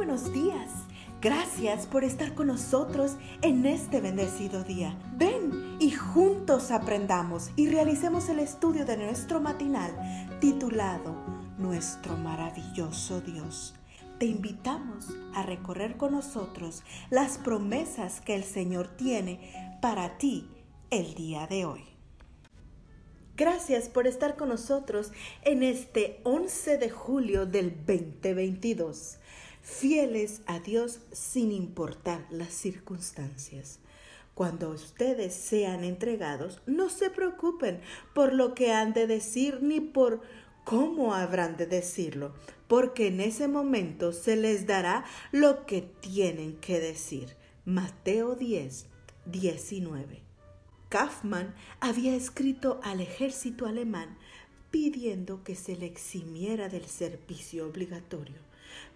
buenos días. Gracias por estar con nosotros en este bendecido día. Ven y juntos aprendamos y realicemos el estudio de nuestro matinal titulado Nuestro maravilloso Dios. Te invitamos a recorrer con nosotros las promesas que el Señor tiene para ti el día de hoy. Gracias por estar con nosotros en este 11 de julio del 2022, fieles a Dios sin importar las circunstancias. Cuando ustedes sean entregados, no se preocupen por lo que han de decir ni por cómo habrán de decirlo, porque en ese momento se les dará lo que tienen que decir. Mateo 10, 19. Kaufmann había escrito al ejército alemán pidiendo que se le eximiera del servicio obligatorio.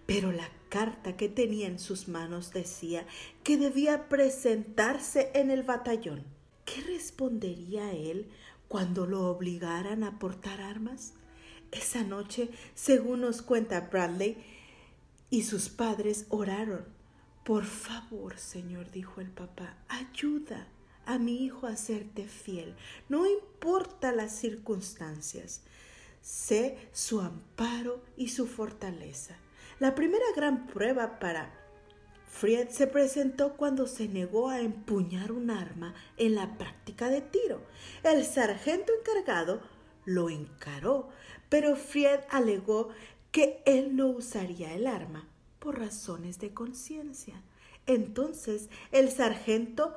Pero la carta que tenía en sus manos decía que debía presentarse en el batallón. ¿Qué respondería él cuando lo obligaran a portar armas? Esa noche, según nos cuenta Bradley, y sus padres oraron. Por favor, Señor, dijo el papá, ayuda a mi hijo a serte fiel, no importa las circunstancias. Sé su amparo y su fortaleza. La primera gran prueba para Fried se presentó cuando se negó a empuñar un arma en la práctica de tiro. El sargento encargado lo encaró, pero Fried alegó que él no usaría el arma por razones de conciencia. Entonces el sargento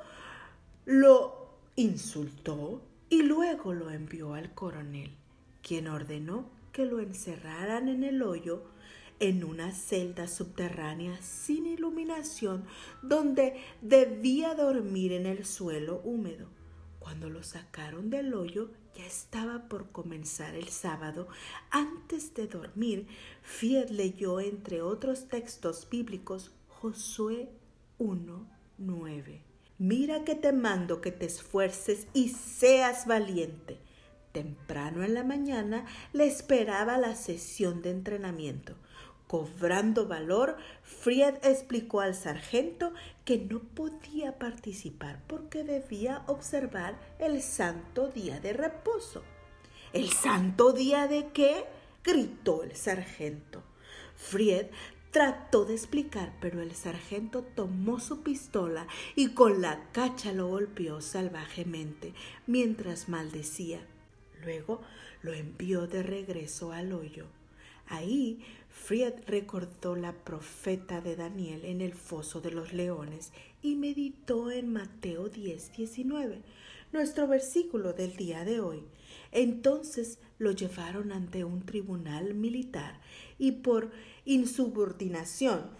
lo insultó y luego lo envió al coronel, quien ordenó que lo encerraran en el hoyo en una celda subterránea sin iluminación donde debía dormir en el suelo húmedo. Cuando lo sacaron del hoyo ya estaba por comenzar el sábado. Antes de dormir, Fied leyó entre otros textos bíblicos Josué 1.9. Mira que te mando que te esfuerces y seas valiente. Temprano en la mañana le esperaba la sesión de entrenamiento. Cobrando valor, Fried explicó al sargento que no podía participar porque debía observar el santo día de reposo. ¿El santo día de qué? gritó el sargento. Fried Trató de explicar, pero el sargento tomó su pistola y con la cacha lo golpeó salvajemente mientras maldecía. Luego lo envió de regreso al hoyo. Ahí Fried recordó la profeta de Daniel en el foso de los leones y meditó en Mateo 10, 19, nuestro versículo del día de hoy. Entonces lo llevaron ante un tribunal militar y por insubordinación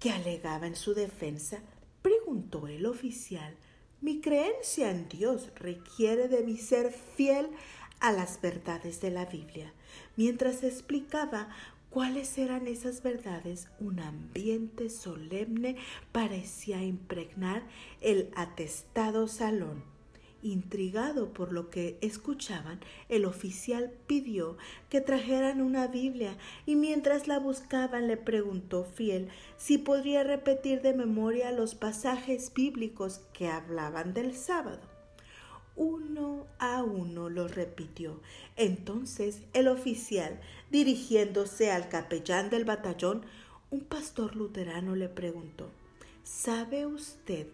que alegaba en su defensa, preguntó el oficial, mi creencia en Dios requiere de mi ser fiel a las verdades de la Biblia. Mientras explicaba cuáles eran esas verdades, un ambiente solemne parecía impregnar el atestado salón. Intrigado por lo que escuchaban, el oficial pidió que trajeran una Biblia y mientras la buscaban le preguntó fiel si podría repetir de memoria los pasajes bíblicos que hablaban del sábado. Uno a uno lo repitió. Entonces el oficial, dirigiéndose al capellán del batallón, un pastor luterano le preguntó ¿Sabe usted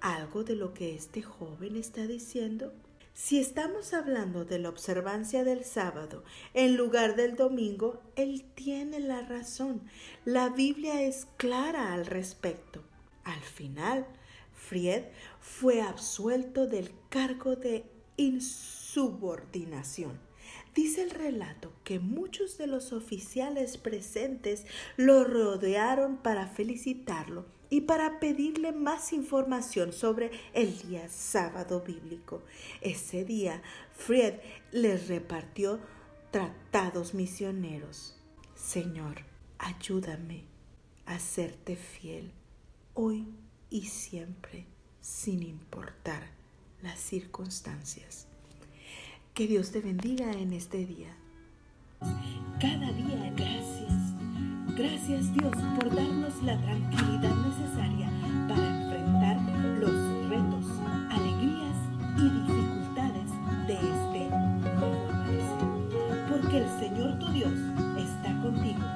algo de lo que este joven está diciendo? Si estamos hablando de la observancia del sábado en lugar del domingo, él tiene la razón. La Biblia es clara al respecto. Al final, Fried fue absuelto del cargo de insubordinación. Dice el relato que muchos de los oficiales presentes lo rodearon para felicitarlo y para pedirle más información sobre el día sábado bíblico. Ese día, Fried les repartió tratados misioneros. Señor, ayúdame a serte fiel hoy y siempre, sin importar las circunstancias. Que Dios te bendiga en este día. Cada día gracias Gracias Dios por darnos la tranquilidad necesaria para enfrentar los retos, alegrías y dificultades de este nuevo amanecer. Porque el Señor tu Dios está contigo.